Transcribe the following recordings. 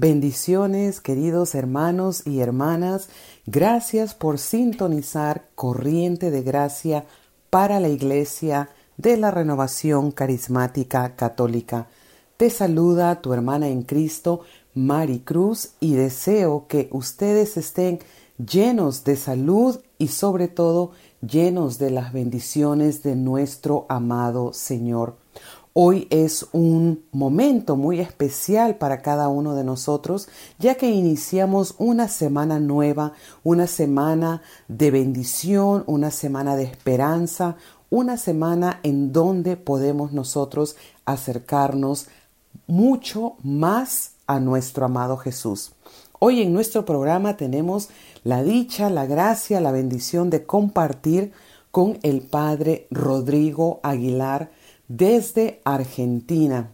Bendiciones, queridos hermanos y hermanas. Gracias por sintonizar Corriente de Gracia para la Iglesia de la Renovación Carismática Católica. Te saluda tu hermana en Cristo, Mari Cruz, y deseo que ustedes estén llenos de salud y sobre todo llenos de las bendiciones de nuestro amado Señor. Hoy es un momento muy especial para cada uno de nosotros, ya que iniciamos una semana nueva, una semana de bendición, una semana de esperanza, una semana en donde podemos nosotros acercarnos mucho más a nuestro amado Jesús. Hoy en nuestro programa tenemos la dicha, la gracia, la bendición de compartir con el Padre Rodrigo Aguilar desde Argentina.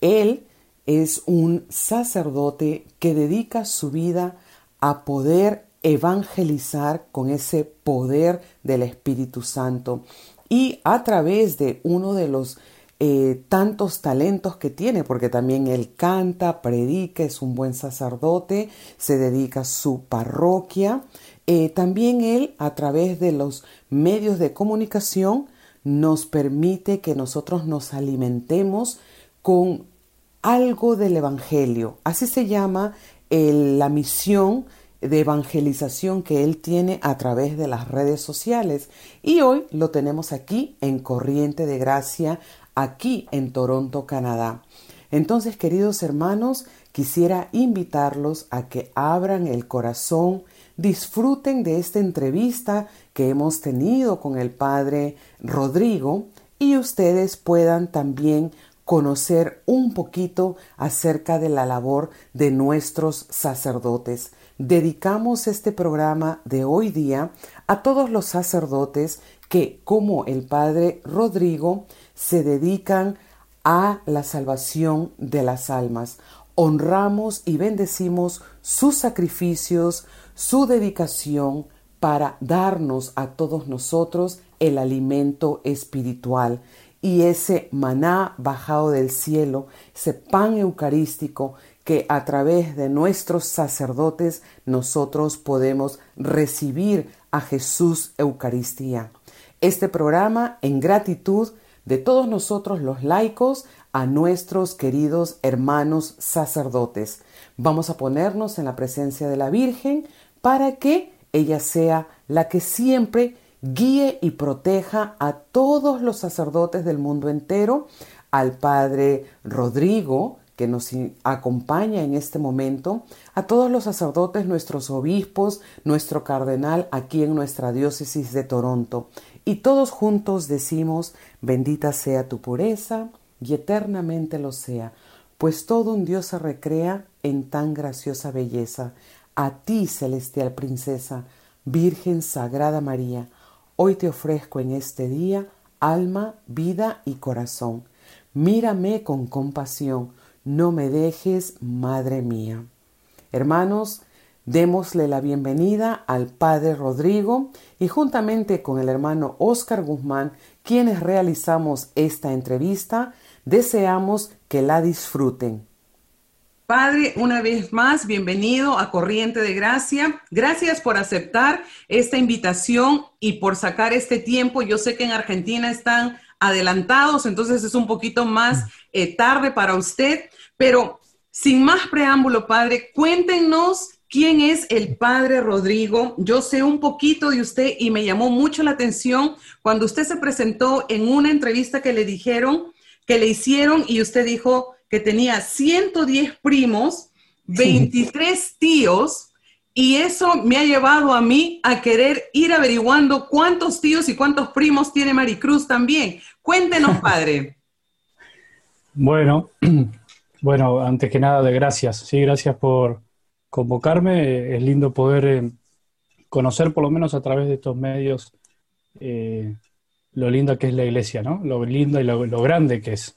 Él es un sacerdote que dedica su vida a poder evangelizar con ese poder del Espíritu Santo y a través de uno de los eh, tantos talentos que tiene, porque también él canta, predica, es un buen sacerdote, se dedica a su parroquia. Eh, también él, a través de los medios de comunicación, nos permite que nosotros nos alimentemos con algo del Evangelio. Así se llama la misión de evangelización que él tiene a través de las redes sociales. Y hoy lo tenemos aquí en Corriente de Gracia aquí en Toronto, Canadá. Entonces, queridos hermanos, quisiera invitarlos a que abran el corazón, disfruten de esta entrevista que hemos tenido con el Padre Rodrigo y ustedes puedan también conocer un poquito acerca de la labor de nuestros sacerdotes. Dedicamos este programa de hoy día a todos los sacerdotes que, como el Padre Rodrigo, se dedican a la salvación de las almas. Honramos y bendecimos sus sacrificios, su dedicación para darnos a todos nosotros el alimento espiritual y ese maná bajado del cielo, ese pan eucarístico que a través de nuestros sacerdotes nosotros podemos recibir a Jesús Eucaristía. Este programa en gratitud de todos nosotros los laicos a nuestros queridos hermanos sacerdotes. Vamos a ponernos en la presencia de la Virgen para que ella sea la que siempre guíe y proteja a todos los sacerdotes del mundo entero, al Padre Rodrigo, que nos acompaña en este momento, a todos los sacerdotes, nuestros obispos, nuestro cardenal aquí en nuestra diócesis de Toronto. Y todos juntos decimos, bendita sea tu pureza y eternamente lo sea, pues todo un Dios se recrea en tan graciosa belleza. A ti, celestial princesa, Virgen Sagrada María, hoy te ofrezco en este día alma, vida y corazón. Mírame con compasión, no me dejes, Madre mía. Hermanos, Démosle la bienvenida al Padre Rodrigo y juntamente con el hermano Oscar Guzmán, quienes realizamos esta entrevista, deseamos que la disfruten. Padre, una vez más, bienvenido a Corriente de Gracia. Gracias por aceptar esta invitación y por sacar este tiempo. Yo sé que en Argentina están adelantados, entonces es un poquito más eh, tarde para usted, pero sin más preámbulo, Padre, cuéntenos quién es el Padre Rodrigo. Yo sé un poquito de usted y me llamó mucho la atención cuando usted se presentó en una entrevista que le dijeron, que le hicieron y usted dijo que tenía 110 primos, 23 tíos, y eso me ha llevado a mí a querer ir averiguando cuántos tíos y cuántos primos tiene Maricruz también. Cuéntenos, padre. bueno, bueno, antes que nada, de gracias. Sí, gracias por convocarme. Es lindo poder eh, conocer, por lo menos a través de estos medios, eh, lo linda que es la iglesia, ¿no? Lo linda y lo, grande que es.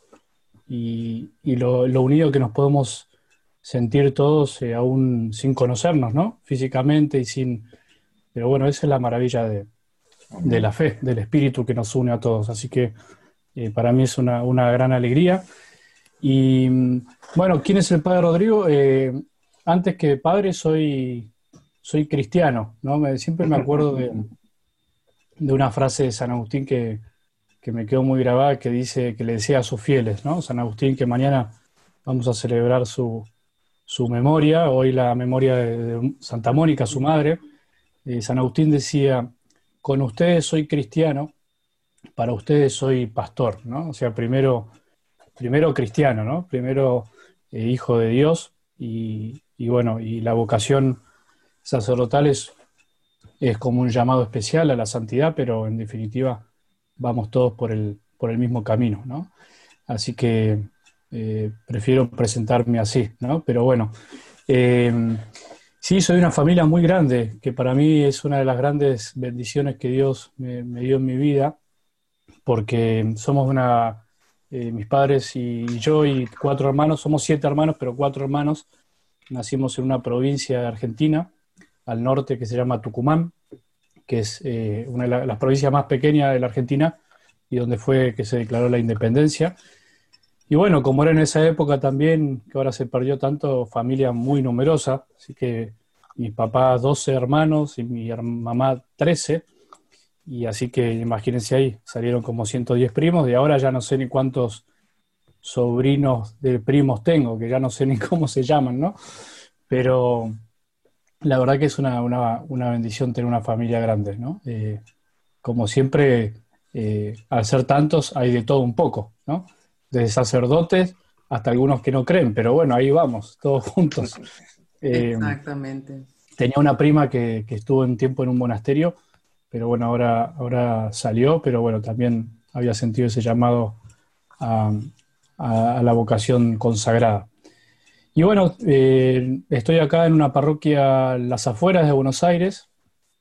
Y, lo, unido que nos podemos sentir todos, eh, aún sin conocernos, ¿no? Físicamente y sin... Pero bueno, esa es la maravilla de, de la fe, del espíritu que nos une a todos. Así que para mí es una, una gran alegría. Y bueno, ¿quién es el padre Rodrigo? Eh, antes que padre soy, soy cristiano, ¿no? Me, siempre me acuerdo de, una frase de San Agustín que, me quedó muy grabada, que dice, que le decía a sus fieles, ¿no? San Agustín, que mañana vamos a celebrar su, memoria, hoy la memoria de, Santa Mónica, su madre. Eh, San Agustín decía, con ustedes soy cristiano, para ustedes soy pastor, ¿no? O sea, primero primero cristiano, ¿no? Primero eh, hijo de Dios y, bueno, y la vocación sacerdotal es, como un llamado especial a la santidad, pero en definitiva vamos todos por el, por el mismo camino, ¿no? Así que eh, prefiero presentarme así, ¿no? Pero bueno, em, sí, soy una familia muy grande, que para mí es una de las grandes bendiciones que Dios me dio en mi vida, porque somos una eh, mis padres y yo y cuatro hermanos, somos siete hermanos, pero cuatro hermanos, nacimos en una provincia de Argentina, al norte, que se llama Tucumán, que es eh, una de las provincias más pequeñas de la Argentina y donde fue que se declaró la independencia. Y bueno, como era en esa época también, que ahora se perdió tanto, familia muy numerosa, así que mi papá 12 hermanos y mi mamá 13, y así que imagínense ahí, salieron como 110 primos, y ahora ya no sé ni cuántos sobrinos de primos tengo, que ya no sé ni cómo se llaman, ¿no? Pero la verdad que es una, bendición tener una familia grande, ¿no? Eh, como siempre, eh, al ser tantos, hay de todo un poco, ¿no? Desde sacerdotes hasta algunos que no creen, pero bueno, ahí vamos, todos juntos. Eh, Exactamente. Tenía una prima que, que estuvo un tiempo en un monasterio pero bueno, ahora, ahora salió, pero bueno, también había sentido ese llamado a, la vocación consagrada. Y bueno, eh, estoy acá en una parroquia las afueras de Buenos Aires,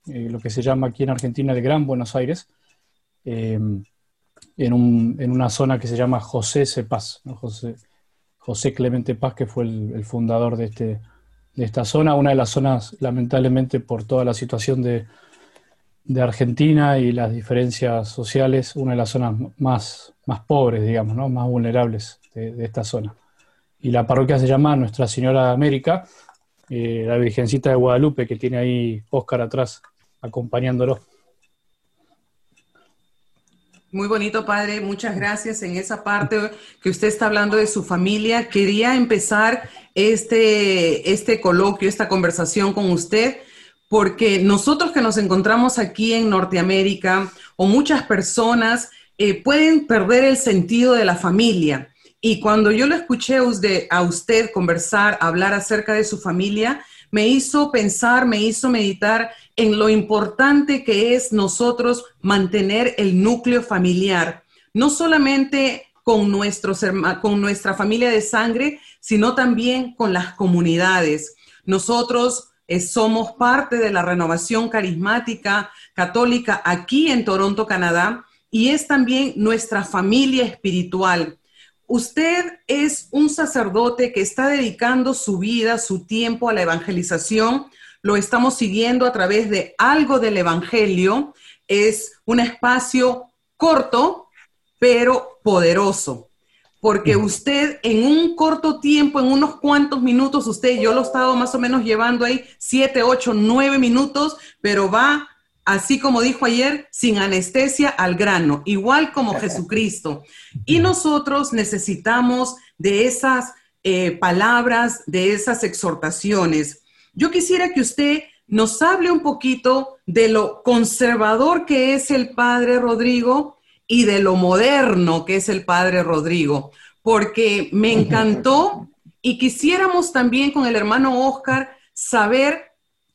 eh, lo que se llama aquí en Argentina el Gran Buenos Aires, eh, en, una zona que se llama José C. Paz, José, José, Clemente Paz, que fue el, el, fundador de, este, de esta zona, una de las zonas, lamentablemente, por toda la situación de, de Argentina y las diferencias sociales, una de las zonas más, más pobres, digamos, ¿no? más vulnerables de, esta zona. Y la parroquia se llama Nuestra Señora de América, eh, la Virgencita de Guadalupe, que tiene ahí Oscar atrás acompañándolo. Muy bonito, padre. Muchas gracias. En esa parte que usted está hablando de su familia, quería empezar este, este coloquio, esta conversación con usted porque nosotros que nos encontramos aquí en Norteamérica o muchas personas eh, pueden perder el sentido de la familia. Y cuando yo lo escuché a usted, conversar, hablar acerca de su familia, me hizo pensar, me hizo meditar en lo importante que es nosotros mantener el núcleo familiar, no solamente con, nuestra familia de sangre, sino también con las comunidades. Nosotros eh, somos parte de la renovación carismática católica aquí en Toronto, Canadá, y es también nuestra familia espiritual. Usted es un sacerdote que está dedicando su vida, su tiempo a la evangelización. Lo estamos siguiendo a través de algo del Evangelio. Es un espacio corto, pero poderoso. porque usted en un corto tiempo, en unos cuantos minutos, usted, yo lo he estado más o menos llevando ahí siete, ocho, nueve minutos, pero va, así como dijo ayer, sin anestesia al grano, igual como Jesucristo. Y nosotros necesitamos de esas eh, palabras, de esas exhortaciones. Yo quisiera que usted nos hable un poquito de lo conservador que es el Padre Rodrigo y de lo moderno que es el Padre Rodrigo, porque me encantó y quisiéramos también con el hermano Oscar saber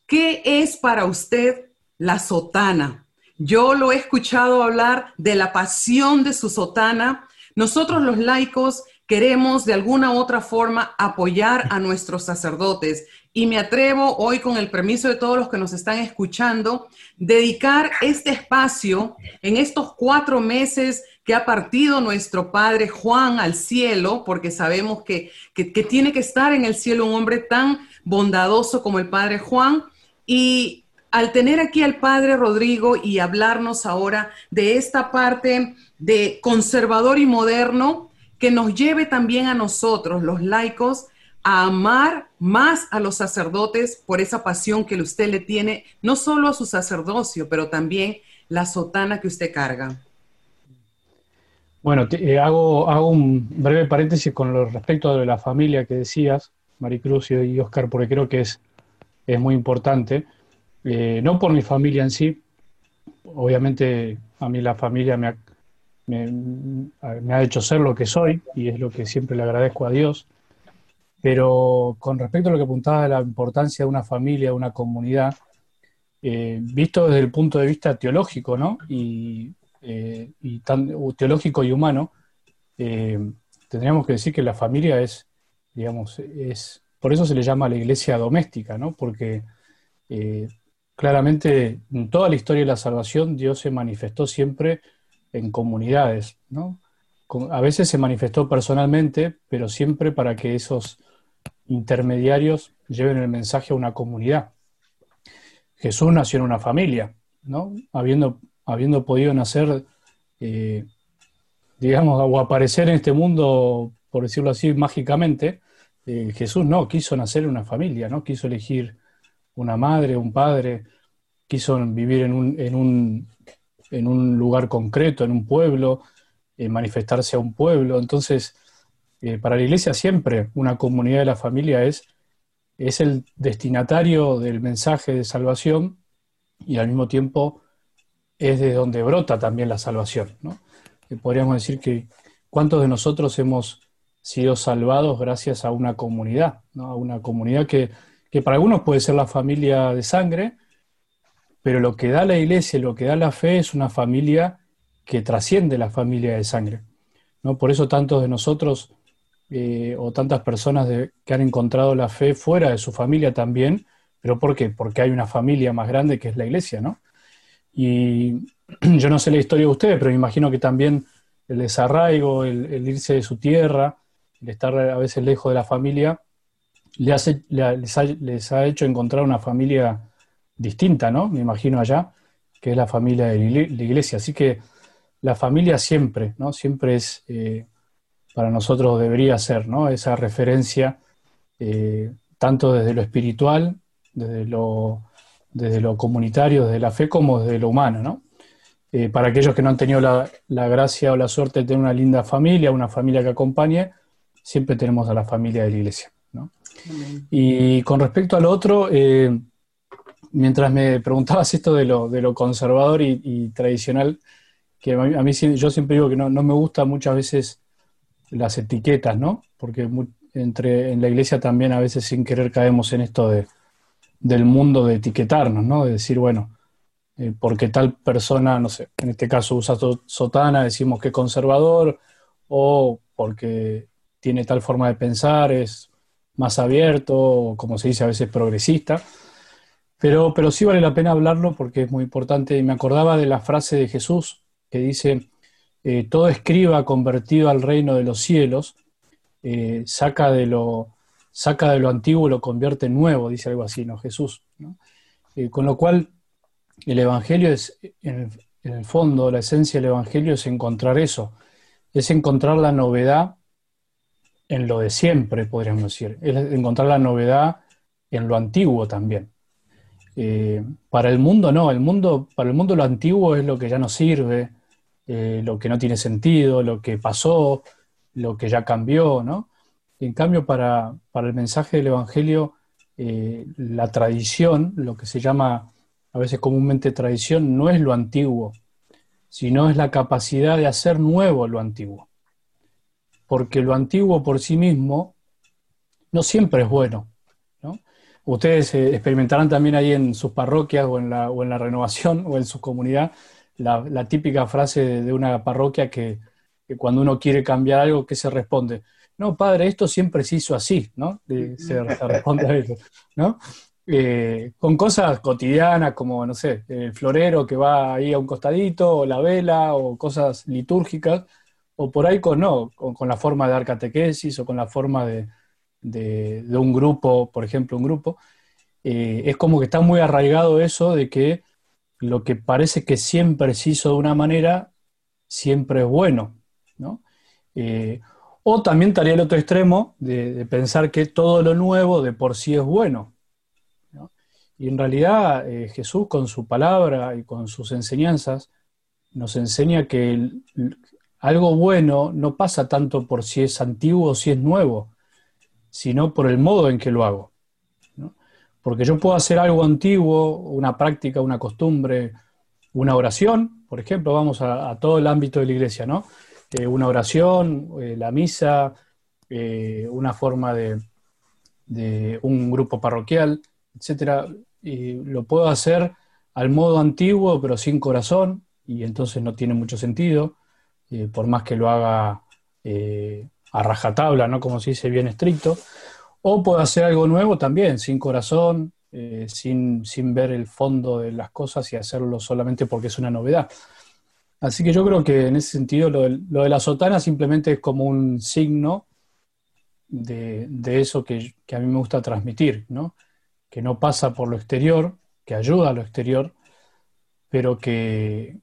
qué es para usted la sotana. Yo lo he escuchado hablar de la pasión de su sotana. Nosotros los laicos queremos de alguna u otra forma apoyar a nuestros sacerdotes y me atrevo hoy con el permiso de todos los que nos están escuchando, dedicar este espacio en estos cuatro meses que ha partido nuestro Padre Juan al cielo, porque sabemos que, que, tiene que estar en el cielo un hombre tan bondadoso como el Padre Juan. Y al tener aquí al Padre Rodrigo y hablarnos ahora de esta parte de conservador y moderno, que nos lleve también a nosotros, los laicos, a amar más a los sacerdotes por esa pasión que usted le tiene, no solo a su sacerdocio, pero también la sotana que usted carga. Bueno, eh, hago, hago un breve paréntesis con lo respecto de la familia que decías, Maricruz y Oscar, porque creo que es, es muy importante. Eh, no por mi familia en sí, obviamente a mí la familia me me ha hecho ser lo que soy y es lo que siempre le agradezco a Dios pero con respecto a lo que apuntaba de la importancia de una familia, de una comunidad, eh, visto desde el punto de vista teológico, ¿no? Y, eh, tan, teológico y humano, tendríamos que decir que la familia es, digamos, es, por eso se le llama la iglesia doméstica, ¿no? Porque claramente en toda la historia de la salvación Dios se manifestó siempre en comunidades, ¿no? A veces se manifestó personalmente, pero siempre para que esos intermediarios lleven el mensaje a una comunidad. Jesús nació en una familia, ¿no? Habiendo, habiendo podido nacer, eh, digamos, o aparecer en este mundo, por decirlo así, mágicamente, eh, Jesús no, quiso nacer en una familia, ¿no? Quiso elegir una madre, un padre, quiso vivir en un, en un, en un lugar concreto, en un pueblo, eh, manifestarse a un pueblo. Entonces, eh, para la iglesia siempre una comunidad de la familia es, es el destinatario del mensaje de salvación y al mismo tiempo es de donde brota también la salvación. Eh, podríamos decir que cuántos de nosotros hemos sido salvados gracias a una comunidad, a una comunidad que, que para algunos puede ser la familia de sangre, pero lo que da la iglesia, lo que da la fe es una familia que trasciende la familia de sangre. ¿no? Por eso tantos de nosotros eh, o tantas personas que han encontrado la fe fuera de su familia también, pero ¿por qué? Porque hay una familia más grande que es la iglesia, ¿no? Y yo no sé la historia de ustedes, pero me imagino que también el desarraigo, el, irse de su tierra, el estar a veces lejos de la familia, les, ha, hecho encontrar una familia distinta, ¿no? Me imagino allá, que es la familia de la iglesia. Así que la familia siempre, ¿no? Siempre es eh, para nosotros debería ser, ¿no? Esa referencia, eh, tanto desde lo espiritual, desde lo, desde lo comunitario, desde la fe, como desde lo humano, ¿no? Eh, para aquellos que no han tenido la, gracia o la suerte de tener una linda familia, una familia que acompañe, siempre tenemos a la familia de la iglesia. Y con respecto al otro, eh, mientras me preguntabas esto de lo, de lo conservador y, tradicional, que a mí, yo siempre digo que no, no, me gusta muchas veces las etiquetas, ¿no? Porque entre, en la iglesia también a veces sin querer caemos en esto de, del mundo de etiquetarnos, ¿no? De decir, bueno, eh, porque tal persona, no sé, en este caso usa sotana, decimos que es conservador, o porque tiene tal forma de pensar, es más abierto, como se dice a veces progresista. Pero, pero sí vale la pena hablarlo porque es muy importante. Y me acordaba de la frase de Jesús que dice, eh, todo escriba convertido al reino de los cielos eh, saca, de lo, saca de lo antiguo y lo convierte en nuevo, dice algo así, ¿no? Jesús. Eh, con lo cual, el Evangelio es, en el, fondo, la esencia del Evangelio es encontrar eso, es encontrar la novedad en lo de siempre, podríamos decir. Es encontrar la novedad en lo antiguo también. Eh, para el mundo no, el mundo, para el mundo lo antiguo es lo que ya no sirve, eh, lo que no tiene sentido, lo que pasó, lo que ya cambió, ¿no? En cambio, para, el mensaje del Evangelio, eh, la tradición, lo que se llama a veces comúnmente tradición, no es lo antiguo, sino es la capacidad de hacer nuevo lo antiguo. Porque lo antiguo por sí mismo no siempre es bueno. Ustedes eh, experimentarán también ahí en sus parroquias o en la, o en la renovación o en su comunidad la, típica frase de, una parroquia que, cuando uno quiere cambiar algo, ¿qué se responde? No, padre, esto siempre se hizo así, ¿no? se, responde a eso, ¿no? Eh, con cosas cotidianas como, no sé, el florero que va ahí a un costadito, o la vela, o cosas litúrgicas, o por ahí con, no, con, la forma de dar catequesis o con la forma de, de, un grupo, por ejemplo, un grupo, eh, es como que está muy arraigado eso de que lo que parece que siempre se hizo de una manera, siempre es bueno, ¿no? Eh, o también estaría el otro extremo de, pensar que todo lo nuevo de por sí es bueno. Y en realidad eh, Jesús con su palabra y con sus enseñanzas nos enseña que algo bueno no pasa tanto por si es antiguo o si es nuevo, sino por el modo en que lo hago. Porque yo puedo hacer algo antiguo, una práctica, una costumbre, una oración, por ejemplo, vamos a, todo el ámbito de la iglesia, ¿no? Eh, una oración, eh, la misa, eh, una forma de, de, un grupo parroquial, etcétera, y lo puedo hacer al modo antiguo, pero sin corazón, y entonces no tiene mucho sentido, por más que lo haga a rajatabla, ¿no? Como se dice, bien estricto. O puedo hacer algo nuevo también, sin corazón, eh, sin, sin, ver el fondo de las cosas y hacerlo solamente porque es una novedad. Así que yo creo que en ese sentido lo de, la sotana simplemente es como un signo de, eso que, a mí me gusta transmitir, ¿no? que no pasa por lo exterior, que ayuda a lo exterior, pero que,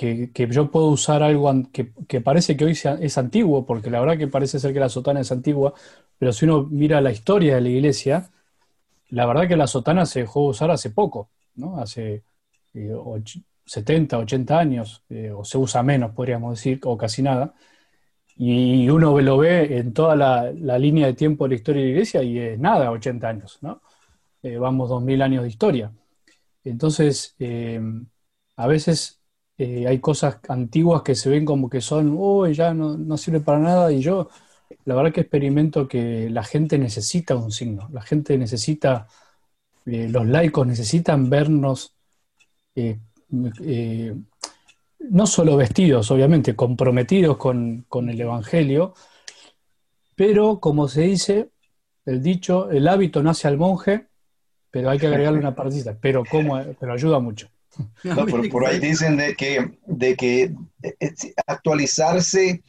que, yo puedo usar algo que, parece que hoy es antiguo, porque la verdad que parece ser que la sotana es antigua, pero si uno mira la historia de la iglesia, la verdad que la sotana se dejó usar hace poco, ¿no? hace 70, eh, 80 años, eh, o se usa menos, podríamos decir, o casi nada. Y uno lo ve en toda la, línea de tiempo de la historia de la iglesia y es nada, 80 años, ¿no? Eh, vamos 2000 años de historia. Entonces, a veces eh, hay cosas antiguas que se ven como que son, uy, ya no, no, sirve para nada, y yo la verdad que experimento que la gente necesita un signo, la gente necesita, eh, los laicos necesitan vernos, eh, no solo vestidos, obviamente, comprometidos con, el Evangelio, pero como se dice, el dicho, el hábito nace al monje, pero hay que agregarle una partita, pero, como, pero ayuda mucho. No, por, ahí dicen de que, de que eh, actualizarse,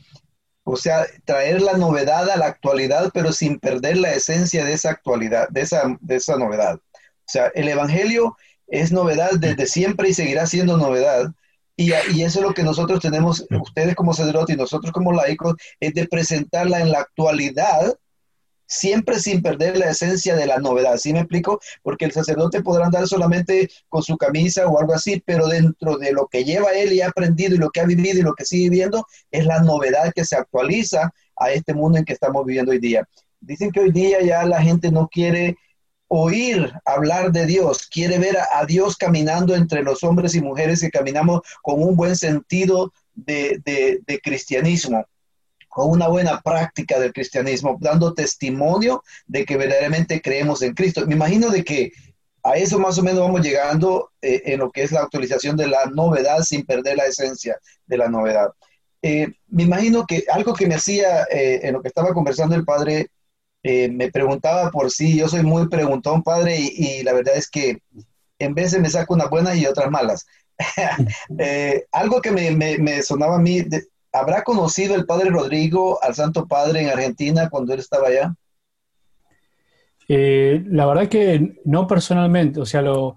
o sea, traer la novedad a la actualidad, pero sin perder la esencia de esa actualidad, de esa, de esa novedad. O sea, el Evangelio es novedad desde siempre y seguirá siendo novedad. Y, y, eso es lo que nosotros tenemos, ustedes como sacerdotes y nosotros como laicos, es de presentarla en la actualidad siempre sin perder la esencia de la novedad. ¿Sí me explico? Porque el sacerdote podrá andar solamente con su camisa o algo así, pero dentro de lo que lleva él y ha aprendido y lo que ha vivido y lo que sigue viviendo, es la novedad que se actualiza a este mundo en que estamos viviendo hoy día. Dicen que hoy día ya la gente no quiere oír hablar de Dios, quiere ver a, Dios caminando entre los hombres y mujeres que caminamos con un buen sentido de, de cristianismo con una buena práctica del cristianismo, dando testimonio de que verdaderamente creemos en Cristo. Me imagino de que a eso más o menos vamos llegando eh, en lo que es la actualización de la novedad sin perder la esencia de la novedad. Eh, me imagino que algo que me hacía eh, en lo que estaba conversando el padre, me preguntaba por sí, yo soy muy preguntón, padre, y, la verdad es que en veces me saco unas buenas y otras malas. algo que me, me, sonaba a mí, ¿Habrá conocido el padre Rodrigo al Santo Padre en Argentina cuando él estaba allá? Eh, la verdad que no personalmente, o sea, lo,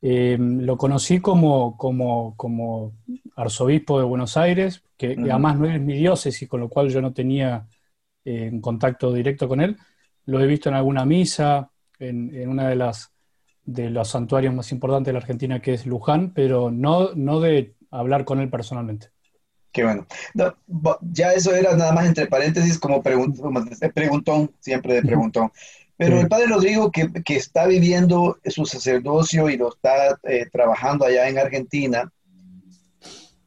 eh, lo conocí como, como, como, arzobispo de Buenos Aires, que, además no es mi diócesis, con lo cual yo no tenía en contacto directo con él. Lo he visto en alguna misa, en, en una de las de los santuarios más importantes de la Argentina, que es Luján, pero no, no de hablar con él personalmente. Qué bueno. ya eso era nada más entre paréntesis como, preguntón, siempre de preguntón. Pero el padre Rodrigo, que, que, está viviendo su sacerdocio y lo está eh, trabajando allá en Argentina,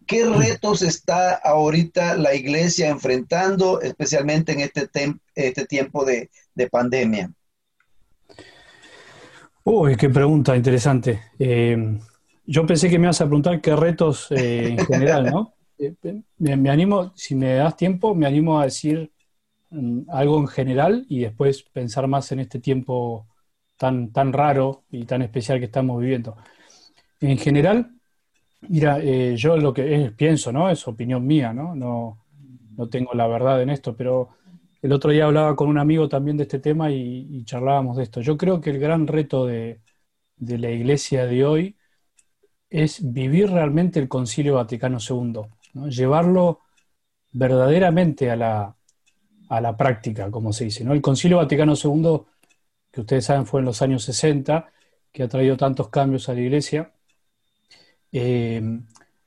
¿qué retos está ahorita la iglesia enfrentando, especialmente en este, este tiempo de, de pandemia? Uy, qué pregunta interesante. Eh, yo pensé que me ibas a preguntar qué retos eh, en general, ¿no? Eh, me, animo, si me das tiempo, me animo a decir mm, algo en general y después pensar más en este tiempo tan, tan raro y tan especial que estamos viviendo. En general, mira, yo lo que pienso, ¿no? Es opinión mía, ¿no? ¿no? No tengo la verdad en esto, pero el otro día hablaba con un amigo también de este tema y, charlábamos de esto. Yo creo que el gran reto de, la iglesia de hoy es vivir realmente el Concilio Vaticano II, llevarlo verdaderamente a la, a la práctica, como se dice. ¿no? El Concilio Vaticano II, que ustedes saben fue en los años 60, que ha traído tantos cambios a la iglesia. Eh,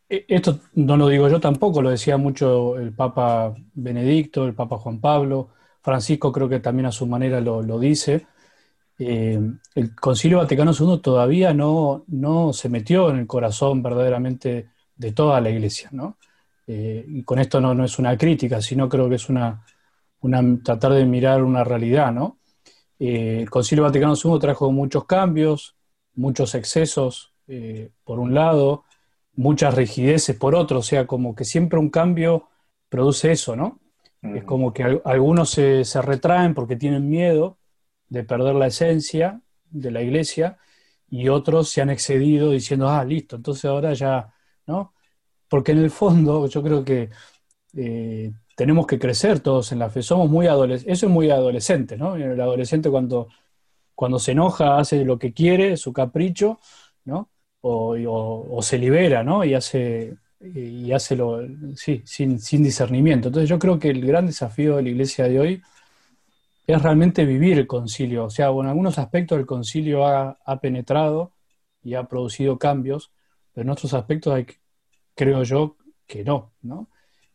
e, esto no lo digo yo tampoco, lo decía mucho el Papa Benedicto, el Papa Juan Pablo, Francisco creo que también a su manera lo, dice. Eh, el Concilio Vaticano II todavía no, no, se metió en el corazón verdaderamente de toda la Iglesia, ¿no? Eh, y con esto no, es una crítica, sino creo que es una, tratar de mirar una realidad, ¿no? Eh, el Concilio Vaticano II trajo muchos cambios, muchos excesos, por un lado, muchas rigideces por otro, o sea, como que siempre un cambio produce eso, ¿no? Es como que algunos se, retraen porque tienen miedo de perder la esencia de la iglesia y otros se han excedido diciendo, ah, listo, entonces ahora ya, ¿no? Porque en el fondo yo creo que eh, tenemos que crecer todos en la fe, somos muy adolescentes, eso es muy adolescente, ¿no? El adolescente cuando, cuando se enoja hace lo que quiere, su capricho, ¿no? o, se libera, ¿no? Y hace, y hace lo, sí, sin, discernimiento. Entonces yo creo que el gran desafío de la iglesia de hoy es realmente vivir el concilio. O sea, en algunos aspectos el concilio ha, penetrado y ha producido cambios, pero en otros aspectos hay, creo yo que no, ¿no?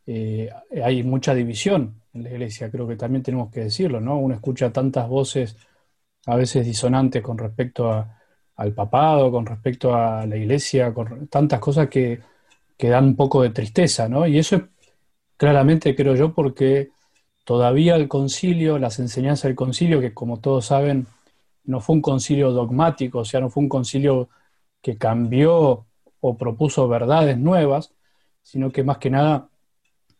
Eh, hay mucha división en la iglesia, creo que también tenemos que decirlo, ¿no? Uno escucha tantas voces a veces disonantes con respecto al papado, con respecto a la iglesia, con tantas cosas que, dan un poco de tristeza, ¿no? Y eso es claramente, creo yo, porque todavía el concilio, las enseñanzas del concilio, que como todos saben, no fue un concilio dogmático, o sea, no fue un concilio que cambió o propuso verdades nuevas, sino que más que nada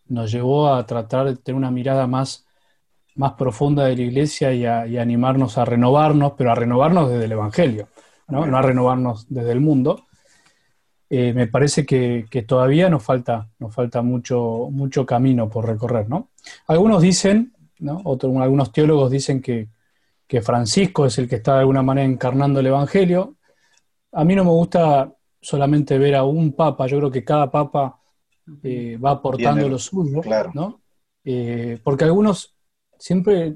nos llevó a tratar de tener una mirada más, más profunda de la iglesia y a, y animarnos a renovarnos, pero a renovarnos desde el Evangelio. ¿no? a renovarnos desde el mundo. Eh, me parece que, todavía nos falta, nos falta mucho, mucho camino por recorrer. ¿no? Algunos dicen, ¿no? algunos teólogos dicen que, Francisco es el que está de alguna manera encarnando el Evangelio. A mí no me gusta solamente ver a un papa, yo creo que cada papa eh, va aportando lo suyo, ¿no? Eh, porque a algunos siempre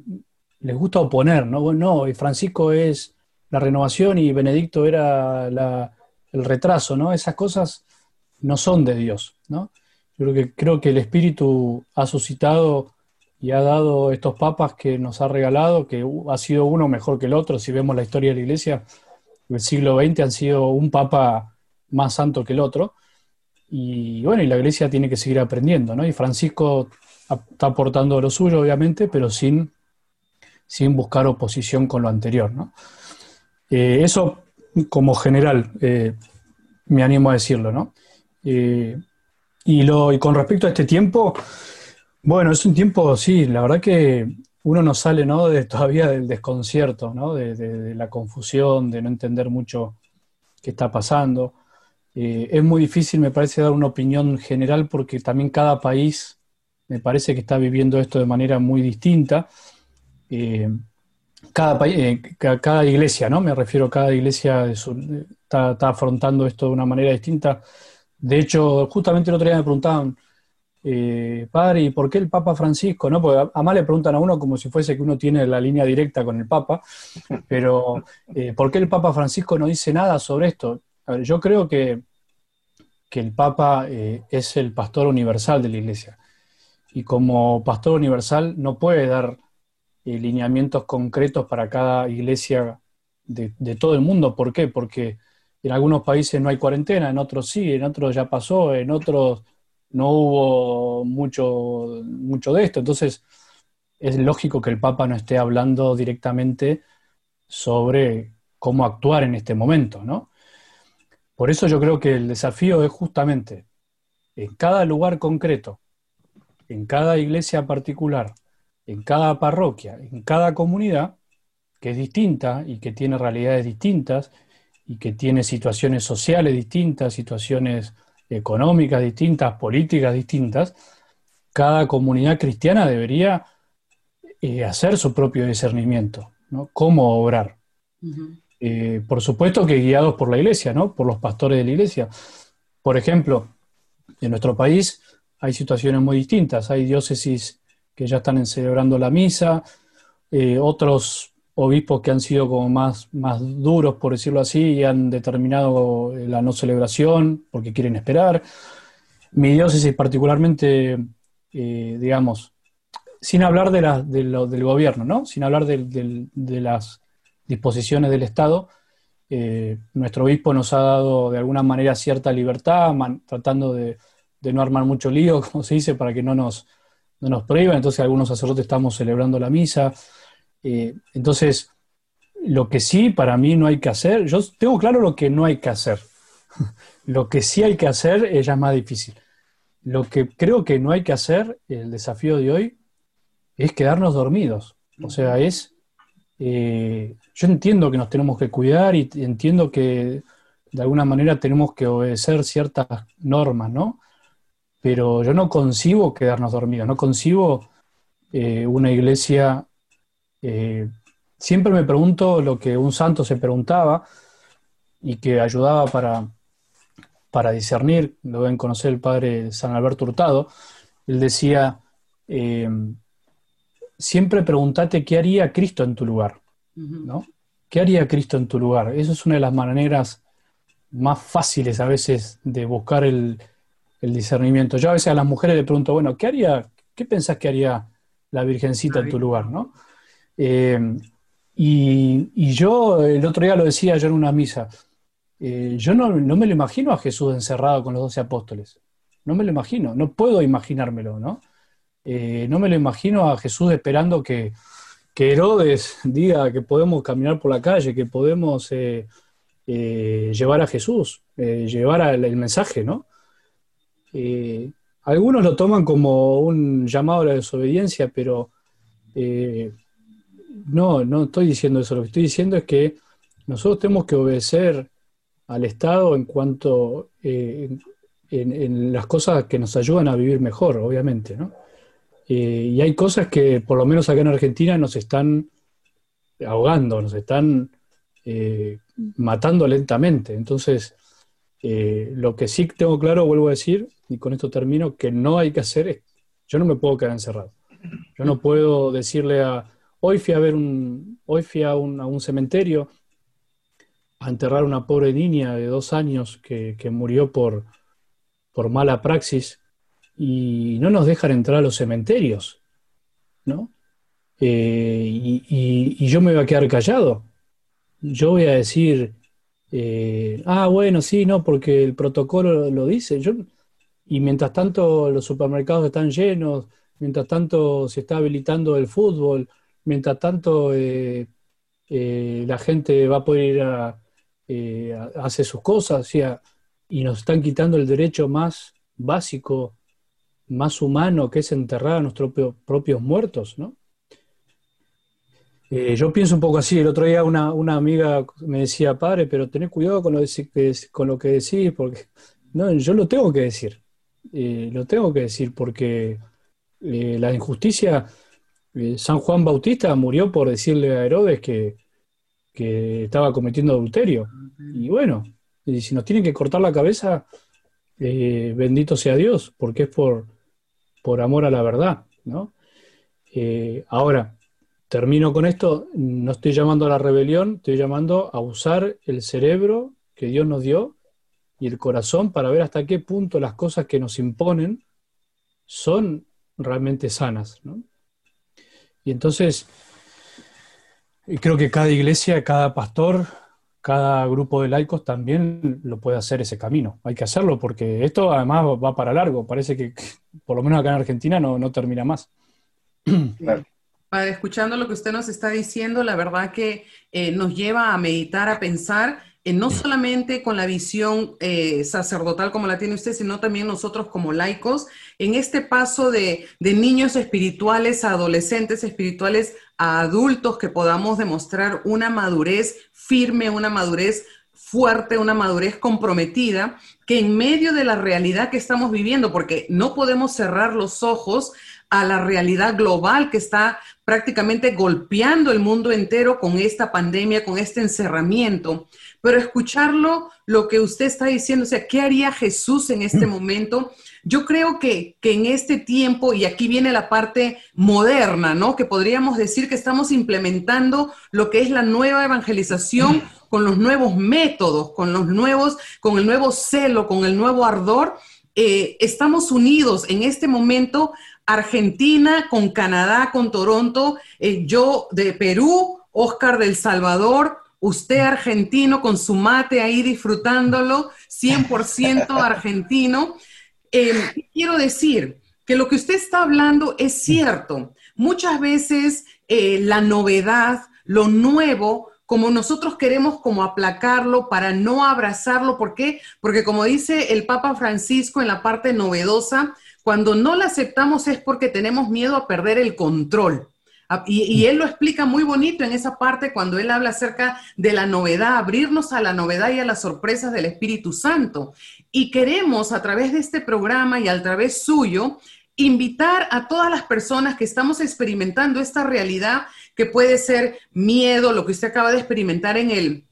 les gusta oponer, ¿no? No, Francisco es la renovación y Benedicto era el retraso, ¿no? Esas cosas no son de Dios, ¿no? Yo creo que, creo que el Espíritu ha suscitado y ha dado estos papas que nos ha regalado, que ha sido uno mejor que el otro. Si vemos la historia de la Iglesia, del siglo XX han sido un papa más santo que el otro. Y bueno, y la Iglesia tiene que seguir aprendiendo, ¿no? Y Francisco está aportando lo suyo, obviamente, pero sin, sin buscar oposición con lo anterior, ¿no? Eh, eso como general, eh, me animo a decirlo, ¿no? Eh, y, lo, y con respecto a este tiempo, bueno, es un tiempo, sí, la verdad que uno no sale, ¿no? De, todavía del desconcierto, ¿no? De, la confusión, de no entender mucho qué está pasando. Es muy difícil, me parece, dar una opinión general porque también cada país me parece que está viviendo esto de manera muy distinta cada, eh, cada iglesia, ¿no? Me refiero, a cada iglesia está, afrontando esto de una manera distinta. De hecho, justamente el otro día me preguntaban, eh, padre, ¿y por qué el Papa Francisco? ¿no? Porque además le preguntan a uno como si fuese que uno tiene la línea directa con el Papa, pero eh, ¿por qué el Papa Francisco no dice nada sobre esto? Yo creo que, que el Papa eh, es el pastor universal de la Iglesia y como pastor universal no puede dar lineamientos concretos para cada iglesia de, de todo el mundo. ¿Por qué? Porque en algunos países no hay cuarentena, en otros sí, en otros ya pasó, en otros no hubo mucho, mucho de esto. Entonces, es lógico que el Papa no esté hablando directamente sobre cómo actuar en este momento, ¿no? Por eso yo creo que el desafío es justamente en cada lugar concreto, en cada iglesia particular, en cada parroquia, en cada comunidad, que es distinta y que tiene realidades distintas y que tiene situaciones sociales distintas, situaciones económicas distintas, políticas distintas, cada comunidad cristiana debería eh, hacer su propio discernimiento, ¿no? Cómo obrar. Eh, por supuesto que guiados por la iglesia, ¿no? Por los pastores de la iglesia. Por ejemplo, en nuestro país hay situaciones muy distintas. Hay diócesis que ya están celebrando la misa, eh, otros obispos que han sido como más, más duros, por decirlo así, y han determinado eh, la no celebración porque quieren esperar. Mi diócesis particularmente, digamos, sin hablar de, la, del gobierno, ¿no? sin hablar de, las disposiciones del Estado, eh, nuestro obispo nos ha dado de alguna manera cierta libertad, tratando de, no armar mucho lío, como se dice, para que no nos, no nos prohíban. Entonces algunos sacerdotes estamos celebrando la misa. Eh, entonces, lo que sí para mí no hay que hacer, yo tengo claro lo que no hay que hacer. lo que sí hay que hacer es ya más difícil. Lo que creo que no hay que hacer, el desafío de hoy, es quedarnos dormidos. O sea, es... Eh, yo entiendo que nos tenemos que cuidar y entiendo que de alguna manera tenemos que obedecer ciertas normas, ¿no? Pero yo no concibo quedarnos dormidos, no concibo eh, una iglesia eh, siempre me pregunto lo que un santo se preguntaba y que ayudaba para, para discernir, lo deben conocer el padre San Alberto Hurtado, él decía, siempre pregúntate qué haría Cristo en tu lugar, ¿no? ¿Qué haría Cristo en tu lugar? Eso es una de las maneras más fáciles a veces de buscar el, el discernimiento. Yo a veces a las mujeres le pregunto, bueno, ¿qué haría, qué pensás que haría la Virgencita en tu lugar, no? Eh, y, yo el otro día lo decía yo en una misa, eh, yo no, me lo imagino a Jesús encerrado con los doce apóstoles, no me lo imagino, no puedo imaginármelo, ¿no? Eh, no me lo imagino a Jesús esperando que, Herodes diga que podemos caminar por la calle, que podemos llevar a Jesús, llevar el mensaje, ¿no? algunos lo toman como un llamado a la desobediencia, pero no, no estoy diciendo eso. Lo que estoy diciendo es que nosotros tenemos que obedecer al Estado en cuanto eh, en, las cosas que nos ayudan a vivir mejor, obviamente, ¿no? Eh, y hay cosas que, por lo menos acá en Argentina, nos están ahogando, nos están eh, matando lentamente. Entonces, lo que sí tengo claro, vuelvo a decir, y con esto termino, que no hay que hacer es, yo no me puedo quedar encerrado. Yo no puedo decirle a, Hoy fui a ver un, hoy fui a un, cementerio a enterrar a una pobre niña de dos años que, murió por, por mala praxis y no nos dejan entrar a los cementerios, ¿no? Eh, y, yo me voy a quedar callado. Yo voy a decir, eh, ah, bueno, sí, no, porque el protocolo lo dice. Yo, y mientras tanto los supermercados están llenos, mientras tanto se está habilitando el fútbol, mientras tanto eh, eh, la gente va a poder ir a, eh, hacer sus cosas, y nos están quitando el derecho más básico, más humano, que es enterrar a nuestros propios muertos, ¿no? yo pienso un poco así. El otro día una, amiga me decía, padre, pero tenés cuidado con lo, con lo que decís, porque no, yo lo tengo que decir. lo tengo que decir porque la injusticia eh, San Juan Bautista murió por decirle a Herodes que, estaba cometiendo adulterio. Y bueno, si nos tienen que cortar la cabeza, eh, bendito sea Dios, porque es por, por amor a la verdad, ¿no? Eh, ahora, termino con esto, no estoy llamando a la rebelión, estoy llamando a usar el cerebro que Dios nos dio y el corazón para ver hasta qué punto las cosas que nos imponen son realmente sanas. Y entonces, creo que cada iglesia, cada pastor, cada grupo de laicos también lo puede hacer ese camino. Hay que hacerlo porque esto además va para largo. Parece que, por lo menos acá en Argentina, no, no termina más. Escuchando lo que usted nos está diciendo, la verdad que eh, nos lleva a meditar, a pensar eh, no solamente con la visión eh, sacerdotal como la tiene usted, sino también nosotros como laicos, en este paso de, niños espirituales a adolescentes espirituales a adultos, que podamos demostrar una madurez firme, una madurez fuerte, una madurez comprometida, que en medio de la realidad que estamos viviendo, porque no podemos cerrar los ojos a la realidad global que está prácticamente golpeando el mundo entero con esta pandemia, con este encerramiento. Pero escucharlo, lo que usted está diciendo, o sea, ¿qué haría Jesús en este momento? Yo creo que, que en este tiempo, y aquí viene la parte moderna, ¿no? Que podríamos decir que estamos implementando lo que es la nueva evangelización con los nuevos métodos, con los nuevos, con el nuevo celo, con el nuevo ardor. Eh, estamos unidos en este momento Argentina con Canadá, con Toronto, eh, yo de Perú, Oscar del Salvador, usted argentino con su mate ahí disfrutándolo, 100% argentino. Em, quiero decir que lo que usted está hablando es cierto. Muchas veces eh, la novedad, lo nuevo, como nosotros queremos como aplacarlo para no abrazarlo. ¿Por qué? Porque como dice el Papa Francisco en la parte novedosa, cuando no la aceptamos es porque tenemos miedo a perder el control. Ah, y, él lo explica muy bonito en esa parte cuando él habla acerca de la novedad, abrirnos a la novedad y a las sorpresas del Espíritu Santo. Y queremos a través de este programa y a través suyo invitar a todas las personas que estamos experimentando esta realidad que puede ser miedo, lo que usted acaba de experimentar en el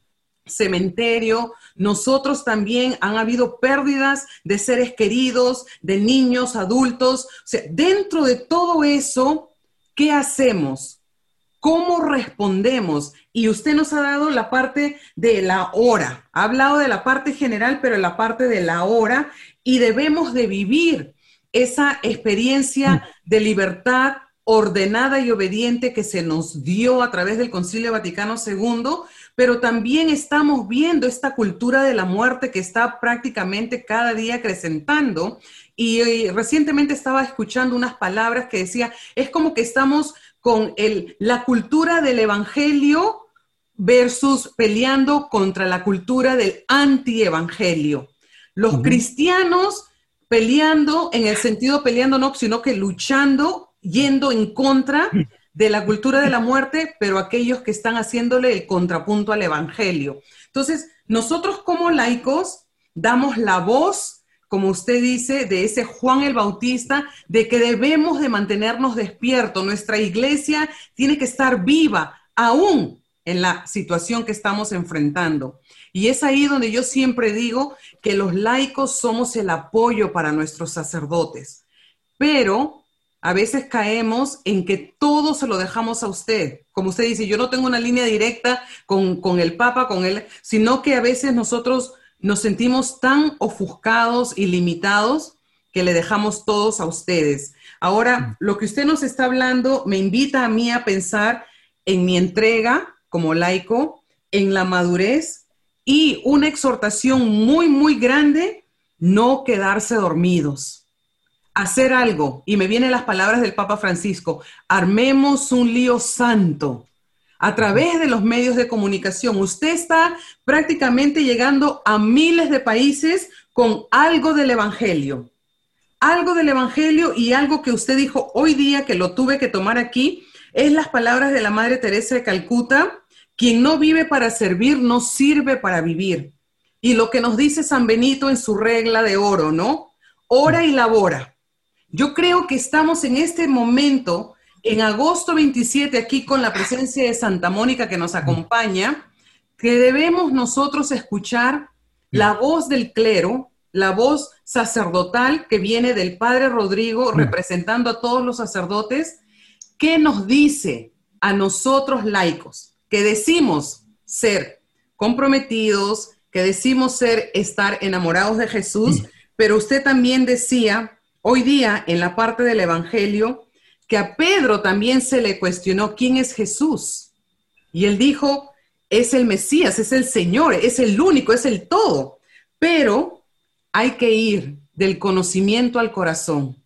cementerio, nosotros también han habido pérdidas de seres queridos, de niños, adultos. O sea, dentro de todo eso, ¿qué hacemos? ¿Cómo respondemos? Y usted nos ha dado la parte de la hora. Ha hablado de la parte general, pero la parte de la hora. Y debemos de vivir esa experiencia de libertad ordenada y obediente que se nos dio a través del Concilio Vaticano II, pero también estamos viendo esta cultura de la muerte que está prácticamente cada día acrecentando. Y, recientemente estaba escuchando unas palabras que decía, es como que estamos con el, la cultura del Evangelio versus peleando contra la cultura del anti-evangelio. Los cristianos peleando, en el sentido peleando no, sino que luchando, yendo en contra de la cultura de la muerte, pero aquellos que están haciéndole el contrapunto al Evangelio. Entonces, nosotros como laicos damos la voz, como usted dice, de ese Juan el Bautista, de que debemos de mantenernos despiertos. Nuestra iglesia tiene que estar viva, aún en la situación que estamos enfrentando. Y es ahí donde yo siempre digo que los laicos somos el apoyo para nuestros sacerdotes. Pero a veces caemos en que todo se lo dejamos a usted. Como usted dice, yo no tengo una línea directa con, el Papa, con él, sino que a veces nosotros nos sentimos tan ofuscados y limitados que le dejamos todos a ustedes. Ahora, lo que usted nos está hablando me invita a mí a pensar en mi entrega como laico, en la madurez y una exhortación muy, muy grande, no quedarse dormidos hacer algo, y me vienen las palabras del Papa Francisco, armemos un lío santo a través de los medios de comunicación. Usted está prácticamente llegando a miles de países con algo del Evangelio. Algo del Evangelio y algo que usted dijo hoy día que lo tuve que tomar aquí, es las palabras de la Madre Teresa de Calcuta, quien no vive para servir, no sirve para vivir. Y lo que nos dice San Benito en su regla de oro, ¿no? Ora y labora. Yo creo que estamos en este momento, en agosto 27, aquí con la presencia de Santa Mónica que nos acompaña, que debemos nosotros escuchar la voz del clero, la voz sacerdotal que viene del Padre Rodrigo mm. representando a todos los sacerdotes, ¿qué nos dice a nosotros laicos que decimos ser comprometidos, que decimos ser estar enamorados de Jesús, mm. pero usted también decía hoy día en la parte del Evangelio que a Pedro también se le cuestionó quién es Jesús. Y él dijo, es el Mesías, es el Señor, es el único, es el todo. Pero hay que ir del conocimiento al corazón.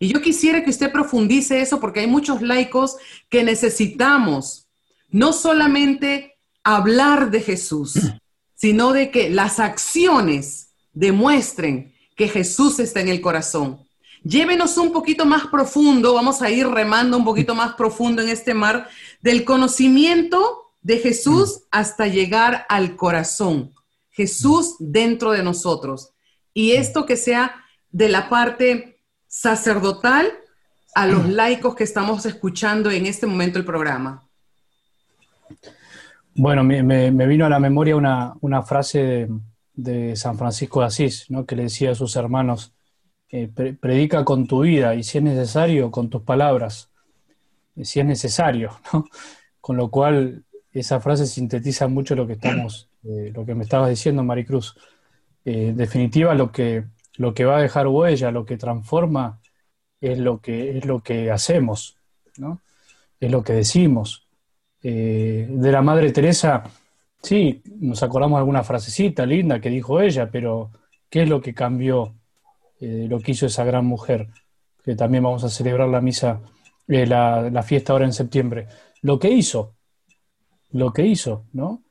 Y yo quisiera que usted profundice eso porque hay muchos laicos que necesitamos no solamente hablar de Jesús, sino de que las acciones demuestren que Jesús está en el corazón. Llévenos un poquito más profundo, vamos a ir remando un poquito más profundo en este mar del conocimiento de Jesús hasta llegar al corazón. Jesús dentro de nosotros. Y esto que sea de la parte sacerdotal a los laicos que estamos escuchando en este momento el programa. Bueno, me, vino a la memoria una, frase de, San Francisco de Asís, ¿no? que le decía a sus hermanos, eh, predica con tu vida y si es necesario, con tus palabras, si es necesario. Con lo cual esa frase sintetiza mucho lo que estamos, eh, lo que me estabas diciendo, Maricruz. Eh, en definitiva, lo que, lo que va a dejar huella, lo que transforma, es lo que, es lo que hacemos, ¿no? Es lo que decimos. Eh, de la Madre Teresa, sí, nos acordamos de alguna frasecita linda que dijo ella, pero ¿qué es lo que cambió lo que hizo esa gran mujer? Que también vamos a celebrar la misa, la, la fiesta ahora en septiembre. Lo que hizo, lo que hizo, ¿no?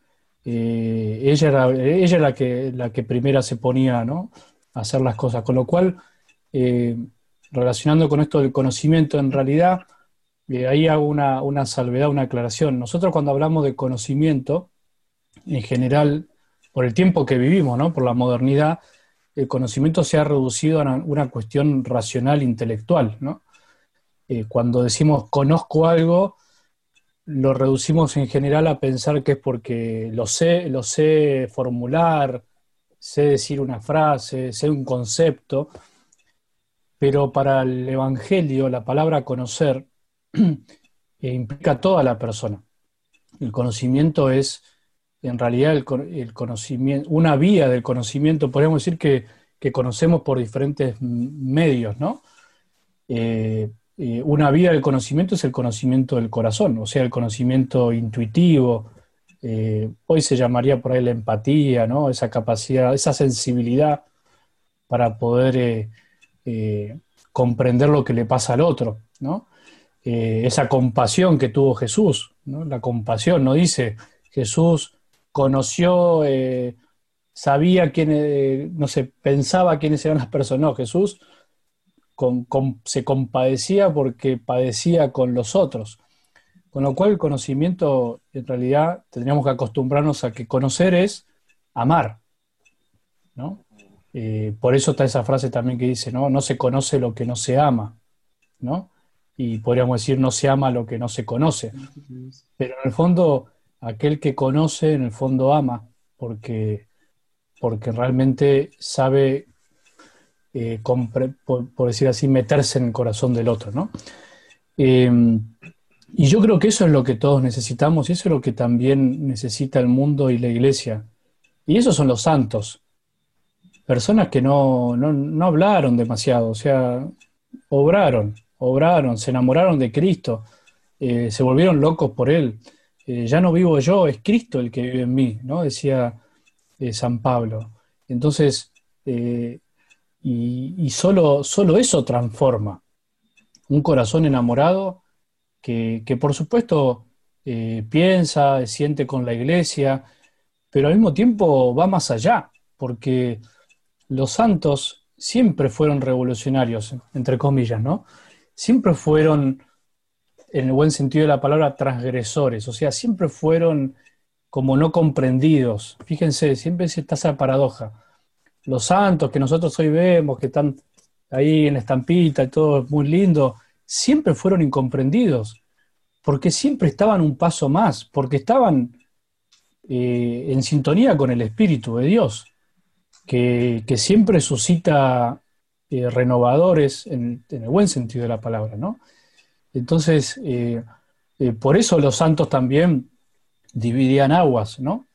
Eh, ella era ella la que, la que primera se ponía ¿no? a hacer las cosas, con lo cual, eh, relacionando con esto del conocimiento, en realidad, eh, ahí hago una, una, salvedad, una aclaración. Nosotros cuando hablamos de conocimiento, en general, por el tiempo que vivimos, ¿no? por la modernidad, el conocimiento se ha reducido a una, cuestión racional, intelectual. ¿no? cuando decimos conozco algo, lo reducimos en general a pensar que es porque lo sé, lo sé formular, sé decir una frase, sé un concepto, pero para el Evangelio la palabra conocer implica toda la persona. El conocimiento es, en realidad, el, conocimiento, una vía del conocimiento, podríamos decir que, conocemos por diferentes medios, ¿no? Eh, eh, una vida del conocimiento es el conocimiento del corazón, o sea, el conocimiento intuitivo. Eh, hoy se llamaría por ahí la empatía, ¿no? Esa capacidad, esa sensibilidad para poder comprender lo que le pasa al otro, ¿no? esa compasión que tuvo Jesús, ¿no? La compasión, no dice Jesús conoció, sabía quién, no sé, pensaba quiénes eran las personas, no, Jesús se compadecía porque padecía con los otros. Con lo cual el conocimiento, en realidad, tendríamos que acostumbrarnos a que conocer es amar. ¿no? Eh, por eso está esa frase también que dice, ¿no? no se conoce lo que no se ama. ¿no? Y podríamos decir, no se ama lo que no se conoce. Pero en el fondo, aquel que conoce, en el fondo ama, porque, porque realmente sabe eh, por, decir así, meterse en el corazón del otro, ¿no? Em, y yo creo que eso es lo que todos necesitamos y eso es lo que también necesita el mundo y la iglesia. Y esos son los santos, personas que no, hablaron demasiado, o sea, obraron, obraron, se enamoraron de Cristo, eh, se volvieron locos por Él. Eh, ya no vivo yo, es Cristo el que vive en mí, ¿no? Decía San Pablo. Entonces, y, solo, solo, eso transforma un corazón enamorado que, por supuesto eh, piensa, siente con la iglesia, pero al mismo tiempo va más allá, porque los santos siempre fueron revolucionarios, entre comillas, ¿no? Siempre fueron, en el buen sentido de la palabra, transgresores, o sea, siempre fueron como no comprendidos. Fíjense, siempre está esa paradoja los santos que nosotros hoy vemos, que están ahí en estampita y todo muy lindo, siempre fueron incomprendidos, porque siempre estaban un paso más, porque estaban eh, en sintonía con el Espíritu de Dios. que, siempre suscita eh, renovadores en, el buen sentido de la palabra, ¿no? Entonces, eh, por eso los santos también dividían aguas, ¿no?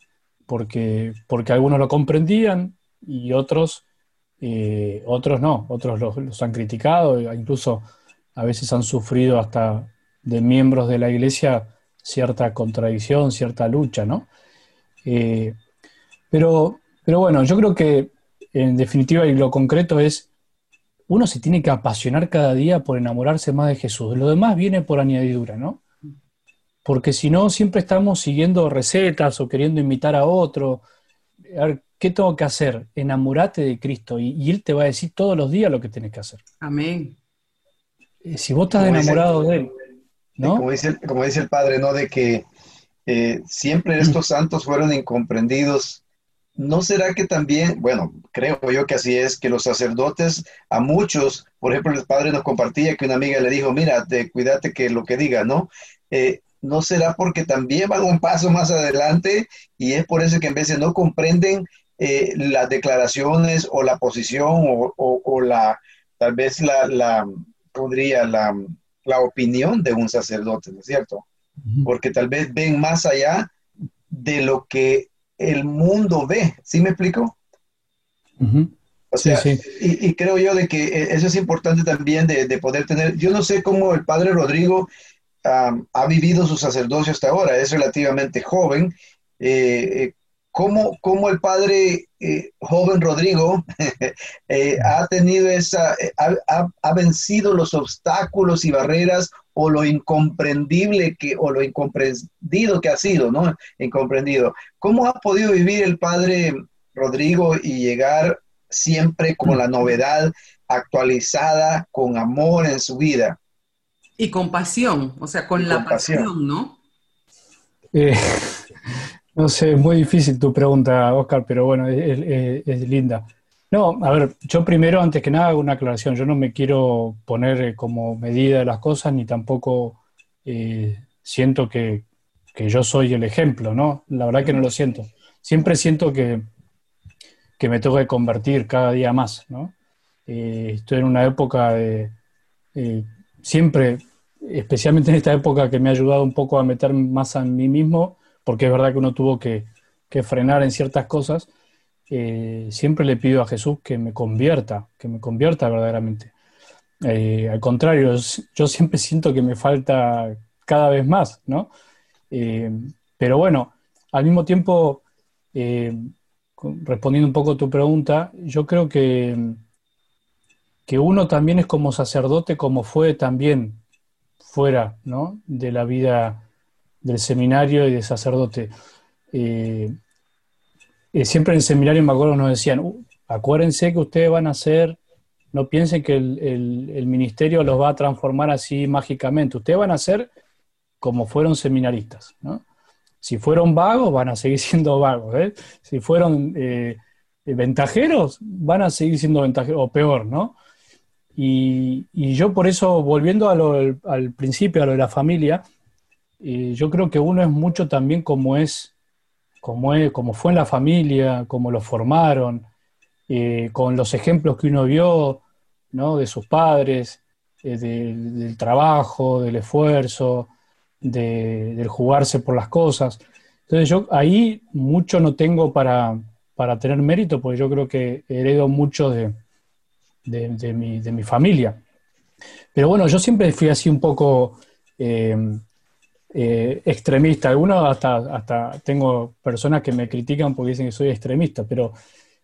Porque, porque algunos lo comprendían y otros, otros no, otros los, han criticado, incluso a veces han sufrido hasta de miembros de la iglesia cierta contradicción, cierta lucha, ¿no? Eh, pero, pero bueno, yo creo que en definitiva y lo concreto es, uno se tiene que apasionar cada día por enamorarse más de Jesús. Lo demás viene por añadidura, ¿no? Porque si no, siempre estamos siguiendo recetas o queriendo imitar a otro. A ver, ¿qué tengo que hacer? Enamorate de Cristo y, y Él te va a decir todos los días lo que tienes que hacer. Amén. Eh, si vos estás enamorado de Él, como, dice, como dice el padre, ¿no? De que eh, siempre estos santos fueron incomprendidos. ¿No será que también, bueno, creo yo que así es, que los sacerdotes, a muchos, por ejemplo, el padre nos compartía que una amiga le dijo, mira, te, cuídate que lo que diga, ¿no? Eh, ¿No será porque también van un paso más adelante y es por eso que en de no comprenden eh, las declaraciones o la posición o, la, tal vez la, la podría, la, la opinión de un sacerdote, ¿no es cierto? Porque tal vez ven más allá de lo que el mundo ve, ¿sí me explico? O sea, Y, creo yo de que e, eso es importante también de, poder tener, yo no sé cómo el padre Rodrigo ha vivido su sacerdocio hasta ahora, es relativamente joven, eh, eh, cómo, el padre eh, joven Rodrigo eh, ha tenido esa, eh, ha, vencido los obstáculos y barreras o lo incomprendible que, o lo incomprendido que ha sido, ¿no? Incomprendido. ¿Cómo ha podido vivir el padre Rodrigo y llegar siempre con la novedad actualizada, con amor en su vida? Y con pasión, o sea, con la pasión, ¿no? No sé, es muy difícil tu pregunta, Oscar, pero bueno, es, linda. No, a ver, yo primero, antes que nada, hago una aclaración. Yo no me quiero poner eh, como medida de las cosas, ni tampoco eh, siento que, yo soy el ejemplo, ¿no? La verdad que no lo siento. Siempre siento que, que me tengo que convertir cada día más, ¿no? Eh, estoy en una época de... siempre, especialmente en esta época que me ha ayudado un poco a meter más en mí mismo, porque es verdad que uno tuvo que, frenar en ciertas cosas, eh, siempre le pido a Jesús que me convierta, que me convierta verdaderamente. Eh, al contrario, yo siempre siento que me falta cada vez más, ¿no? Eh, pero bueno, al mismo tiempo, respondiendo un poco a tu pregunta, yo creo que, que uno también es como sacerdote, como fue también fuera ¿no? de la vida del seminario y de sacerdote. Eh, siempre en el seminario me acuerdo nos decían, uh, acuérdense que ustedes van a ser, no piensen que el, ministerio los va a transformar así mágicamente, ustedes van a ser como fueron seminaristas. Si fueron vagos, van a seguir siendo vagos. ¿eh? Si fueron ventajeros, van a seguir siendo ventajeros, o peor, ¿no? Y, yo por eso, volviendo al principio, a lo de la familia, yo creo que uno es mucho también como es, como fue en la familia, como lo formaron, eh, con los ejemplos que uno vio, ¿no? De sus padres, eh, del trabajo, del esfuerzo, del jugarse por las cosas. Entonces yo ahí mucho no tengo para, para tener mérito, porque yo creo que heredo mucho de, de, mi, de mi, familia. Pero bueno, yo siempre fui así un poco eh, eh, extremista. Algunos hasta, hasta tengo personas que me critican porque dicen que soy extremista, pero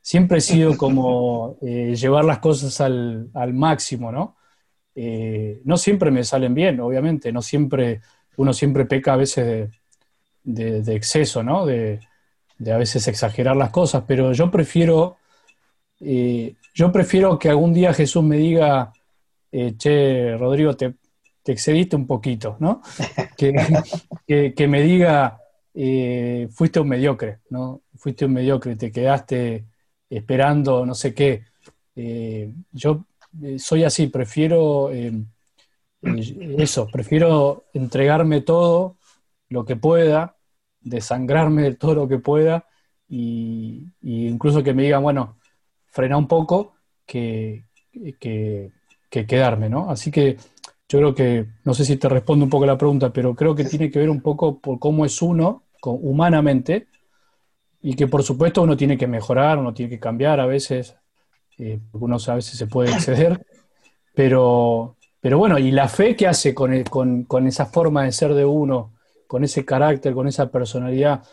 siempre he sido como eh, llevar las cosas al, máximo, ¿no? Eh, no siempre me salen bien, obviamente, no siempre, uno siempre peca a veces de, exceso, ¿no? De, a veces exagerar las cosas, pero yo prefiero, yo prefiero que algún día Jesús me diga, che, Rodrigo, te, te excediste un poquito, ¿no? que, me diga, eh, fuiste un mediocre, ¿no? Fuiste un mediocre, te quedaste esperando no sé qué. Eh, yo eh, soy así, prefiero eso, prefiero entregarme todo lo que pueda, desangrarme de todo lo que pueda, y, incluso que me digan, bueno, frena un poco que, que, quedarme, ¿no? Así que yo creo que, no sé si te respondo un poco la pregunta, pero creo que tiene que ver un poco por cómo es uno humanamente y que por supuesto uno tiene que mejorar, uno tiene que cambiar a veces, eh, uno a veces se puede exceder, pero, pero bueno, y la fe que hace con, con, esa forma de ser de uno, con ese carácter, con esa personalidad,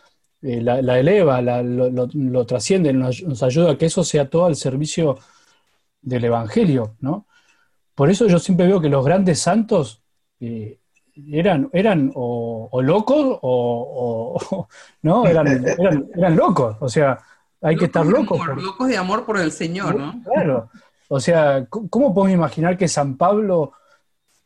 eh, la, eleva, lo, trasciende, nos, ayuda a que eso sea todo al servicio del Evangelio, ¿no? Por eso yo siempre veo que los grandes santos eh, eran, eran o, locos o, no, eran, eran, locos. O sea, hay que estar locos. Locos de amor por el Señor, ¿no? Claro. O sea, ¿cómo podemos imaginar que San Pablo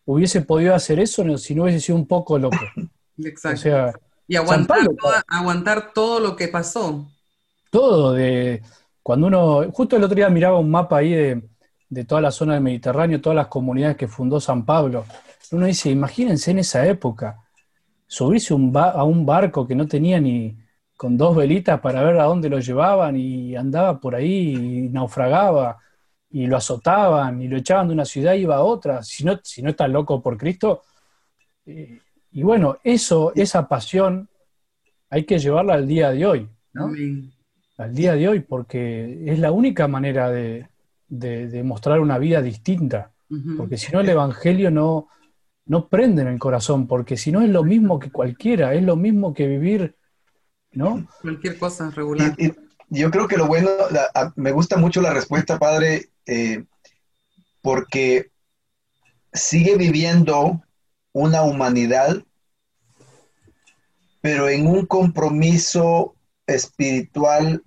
hubiese podido hacer eso si no hubiese sido un poco loco? Exacto. O sea, y aguantar, aguantar todo lo que pasó. Todo, de cuando uno, justo el otro día miraba un mapa ahí de, de toda la zona del Mediterráneo, todas las comunidades que fundó San Pablo uno dice, imagínense en esa época, subirse a un barco que no tenía ni con dos velitas para ver a dónde lo llevaban y andaba por ahí y naufragaba y lo azotaban y lo echaban de una ciudad y iba a otra, si no, si no está loco por Cristo. Eh, y bueno, eso, esa pasión hay que llevarla al día de hoy, ¿no? Al día de hoy, porque es la única manera de, de mostrar una vida distinta. Porque si no, el Evangelio no, no prenden el corazón, porque si no es lo mismo que cualquiera, es lo mismo que vivir, ¿no? Cualquier cosa regular. yo creo que lo bueno, me gusta mucho la respuesta, padre, eh, porque sigue viviendo una humanidad, pero en un compromiso espiritual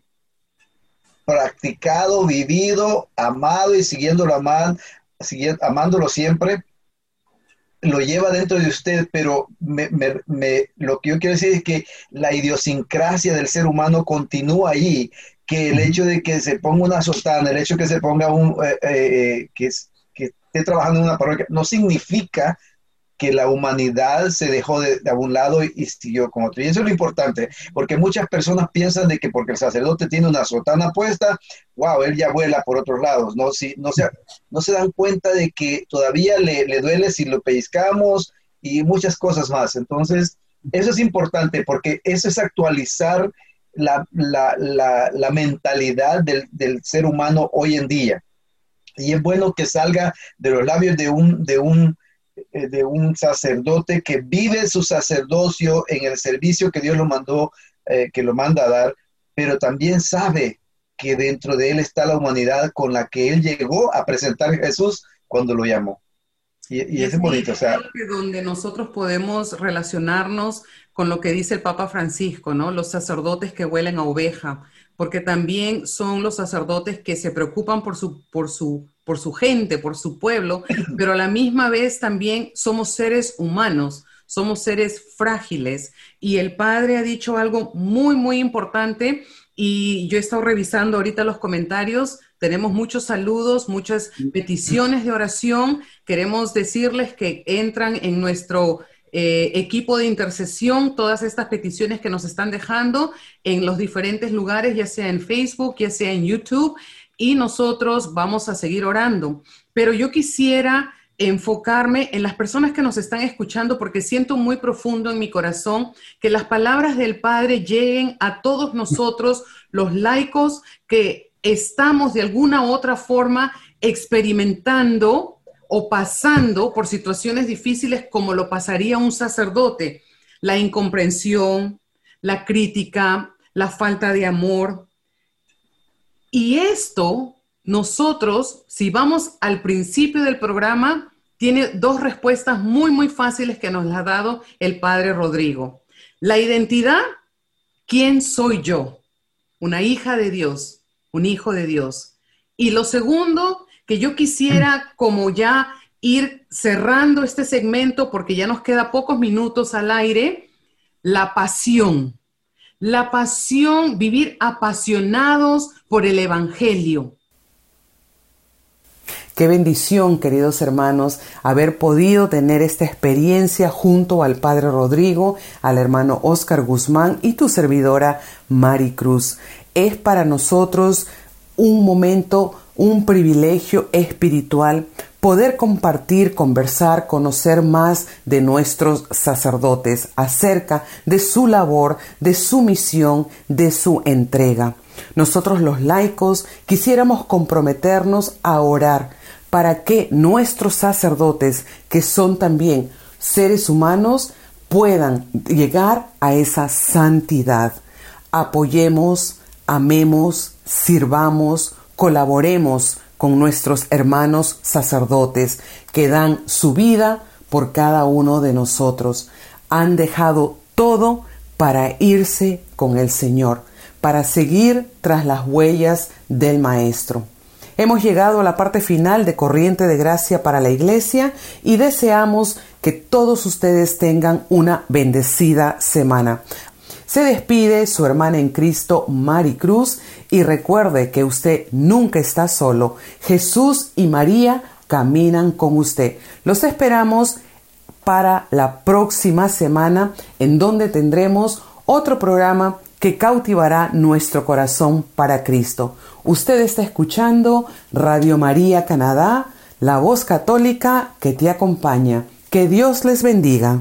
practicado, vivido, amado y siguiéndolo amando, amándolo siempre, lo lleva dentro de usted, pero me, lo que yo quiero decir es que la idiosincrasia del ser humano continúa ahí, que el hecho de que se ponga una sotana, el hecho de que se ponga un, eh, eh, eh, que, que esté trabajando en una parroquia, no significa que la humanidad se dejó de, de un lado y, siguió con otro. Y eso es lo importante, porque muchas personas piensan de que porque el sacerdote tiene una sotana puesta, wow, él ya vuela por otros lados. No, si, no, se, no se dan cuenta de que todavía le, le duele si lo pellizcamos y muchas cosas más. Entonces, eso es importante porque eso es actualizar la, la, la, la mentalidad del, del, ser humano hoy en día. Y es bueno que salga de los labios de un, de un de un sacerdote que vive su sacerdocio en el servicio que Dios lo mandó, eh, que lo manda a dar, pero también sabe que dentro de él está la humanidad con la que él llegó a presentar a Jesús cuando lo llamó. Y, es bonito, o sea. Donde nosotros podemos relacionarnos con lo que dice el Papa Francisco, ¿no? Los sacerdotes que huelen a oveja, porque también son los sacerdotes que se preocupan por su, por su por su gente, por su pueblo, pero a la misma vez también somos seres humanos, somos seres frágiles. Y el Padre ha dicho algo muy, muy importante y yo he estado revisando ahorita los comentarios. Tenemos muchos saludos, muchas peticiones de oración. Queremos decirles que entran en nuestro eh, equipo de intercesión todas estas peticiones que nos están dejando en los diferentes lugares, ya sea en Facebook, ya sea en YouTube y nosotros vamos a seguir orando. Pero yo quisiera enfocarme en las personas que nos están escuchando porque siento muy profundo en mi corazón que las palabras del Padre lleguen a todos nosotros, los laicos que estamos de alguna u otra forma experimentando o pasando por situaciones difíciles como lo pasaría un sacerdote, la incomprensión, la crítica, la falta de amor, y esto, nosotros, si vamos al principio del programa, tiene dos respuestas muy, muy fáciles que nos las ha dado el padre Rodrigo. La identidad, ¿quién soy yo? Una hija de Dios, un hijo de Dios. Y lo segundo, que yo quisiera como ya ir cerrando este segmento porque ya nos queda pocos minutos al aire, la pasión. La pasión, vivir apasionados por el Evangelio. Qué bendición, queridos hermanos, haber podido tener esta experiencia junto al Padre Rodrigo, al hermano Oscar Guzmán y tu servidora Mari Cruz. Es para nosotros un momento, un privilegio espiritual poder compartir, conversar, conocer más de nuestros sacerdotes acerca de su labor, de su misión, de su entrega. Nosotros los laicos quisiéramos comprometernos a orar para que nuestros sacerdotes, que son también seres humanos, puedan llegar a esa santidad. Apoyemos, amemos, sirvamos, colaboremos con nuestros hermanos sacerdotes que dan su vida por cada uno de nosotros. Han dejado todo para irse con el Señor, para seguir tras las huellas del Maestro. Hemos llegado a la parte final de Corriente de Gracia para la Iglesia y deseamos que todos ustedes tengan una bendecida semana. Se despide su hermana en Cristo, Mari Cruz, y recuerde que usted nunca está solo. Jesús y María caminan con usted. Los esperamos para la próxima semana en donde tendremos otro programa que cautivará nuestro corazón para Cristo. Usted está escuchando Radio María Canadá, la voz católica que te acompaña. Que Dios les bendiga.